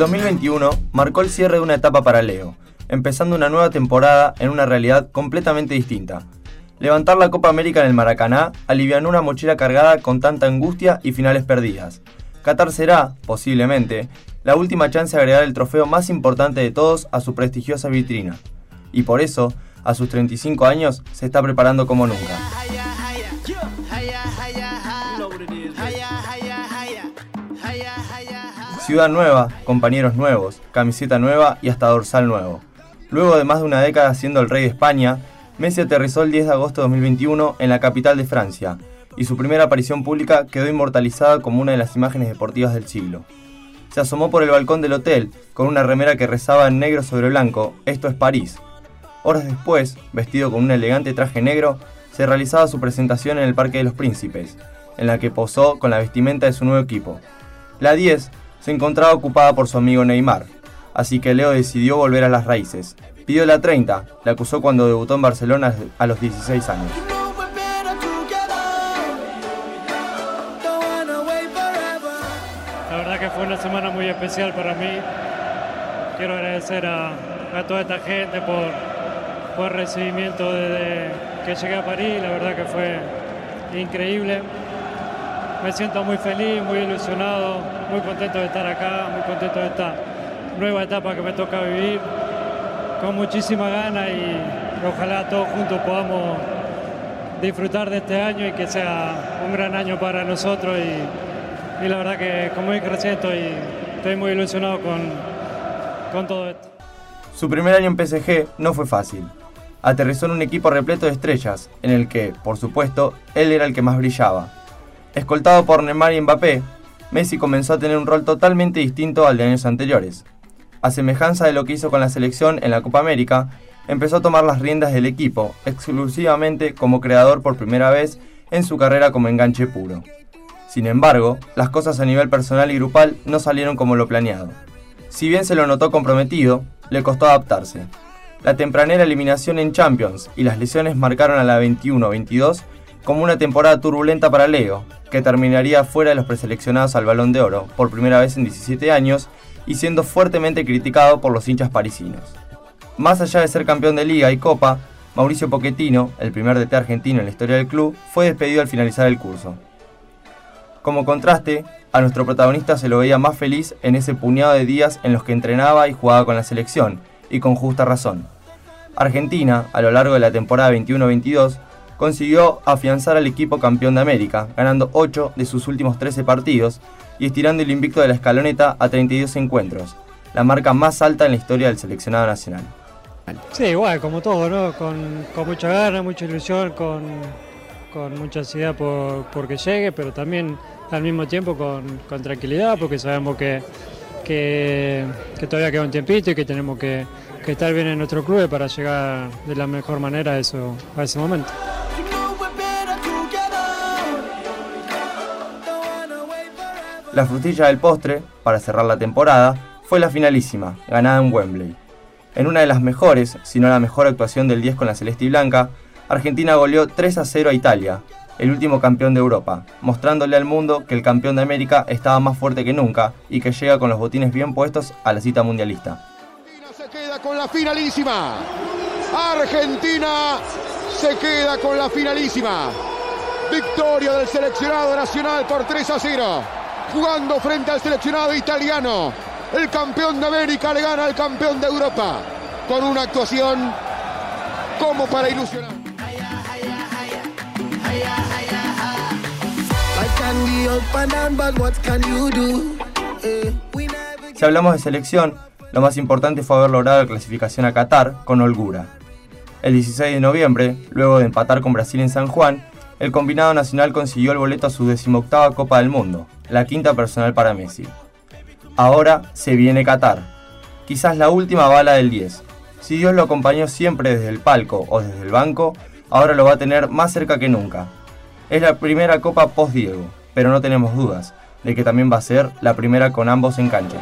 2021 marcó el cierre de una etapa para Leo, empezando una nueva temporada en una realidad completamente distinta. Levantar la Copa América en el Maracaná alivianó una mochila cargada con tanta angustia y finales perdidas. Qatar será, posiblemente, la última chance de agregar el trofeo más importante de todos a su prestigiosa vitrina. Y por eso, a sus 35 años, se está preparando como nunca. Ciudad nueva, compañeros nuevos, camiseta nueva y hasta dorsal nuevo. Luego de más de una década siendo el rey de España, Messi aterrizó el 10 de agosto de 2021 en la capital de Francia, y su primera aparición pública quedó inmortalizada como una de las imágenes deportivas del siglo. Se asomó por el balcón del hotel con una remera que rezaba en negro sobre blanco, esto es París. Horas después, vestido con un elegante traje negro, se realizaba su presentación en el Parque de los Príncipes, en la que posó con la vestimenta de su nuevo equipo. La 10 se encontraba ocupada por su amigo Neymar, así que Leo decidió volver a las raíces. Pidió la 30, la acusó cuando debutó en Barcelona a los 16 años. La verdad que fue una semana muy especial para mí. Quiero agradecer a, toda esta gente por, por el recibimiento desde que llegué a París. La verdad que fue increíble me siento muy feliz, muy ilusionado, muy contento de estar acá, muy contento de esta nueva etapa que me toca vivir, con muchísima ganas y ojalá todos juntos podamos disfrutar de este año y que sea un gran año para nosotros y, la verdad que como dije recién estoy, estoy muy ilusionado con, con todo esto. Su primer año en PSG no fue fácil. Aterrizó en un equipo repleto de estrellas, en el que, por supuesto, él era el que más brillaba Escoltado por Neymar y Mbappé, Messi comenzó a tener un rol totalmente distinto al de años anteriores. A semejanza de lo que hizo con la selección en la Copa América, empezó a tomar las riendas del equipo, exclusivamente como creador por primera vez en su carrera como enganche puro. Sin embargo, las cosas a nivel personal y grupal no salieron como lo planeado. Si bien se lo notó comprometido, le costó adaptarse. La tempranera eliminación en Champions y las lesiones marcaron a la 21-22 como una temporada turbulenta para Leo, que terminaría fuera de los preseleccionados al Balón de Oro por primera vez en 17 años y siendo fuertemente criticado por los hinchas parisinos. Más allá de ser campeón de liga y copa, Mauricio Pochettino, el primer DT argentino en la historia del club, fue despedido al finalizar el curso. Como contraste, a nuestro protagonista se lo veía más feliz en ese puñado de días en los que entrenaba y jugaba con la selección, y con justa razón. Argentina, a lo largo de la temporada 21-22, consiguió afianzar al equipo campeón de América, ganando 8 de sus últimos 13 partidos y estirando el invicto de la escaloneta a 32 encuentros, la marca más alta en la historia del seleccionado nacional. Sí, igual, como todo, ¿no? Con, mucha gana, mucha ilusión, con, mucha ansiedad por, que llegue, pero también al mismo tiempo con, tranquilidad, porque sabemos que, que, todavía queda un tiempito y que tenemos que, estar bien en nuestro club para llegar de la mejor manera eso, a ese momento. La frutilla del postre, para cerrar la temporada, fue la finalísima, ganada en Wembley. En una de las mejores, si no la mejor actuación del 10 con la celeste y blanca, Argentina goleó 3 a 0 a Italia, el último campeón de Europa, mostrándole al mundo que el campeón de América estaba más fuerte que nunca y que llega con los botines bien puestos a la cita mundialista. Argentina se queda con la finalísima. Argentina se queda con la finalísima. Victoria del seleccionado nacional por 3 a 0 jugando frente al seleccionado italiano. El campeón de América le gana al campeón de Europa con una actuación como para ilusionar. Si hablamos de selección, lo más importante fue haber logrado la clasificación a Qatar con holgura. El 16 de noviembre, luego de empatar con Brasil en San Juan, el combinado nacional consiguió el boleto a su decimoctava Copa del Mundo, la quinta personal para Messi. Ahora se viene Qatar, quizás la última bala del 10. Si Dios lo acompañó siempre desde el palco o desde el banco, ahora lo va a tener más cerca que nunca. Es la primera Copa post-Diego, pero no tenemos dudas de que también va a ser la primera con ambos en cancha.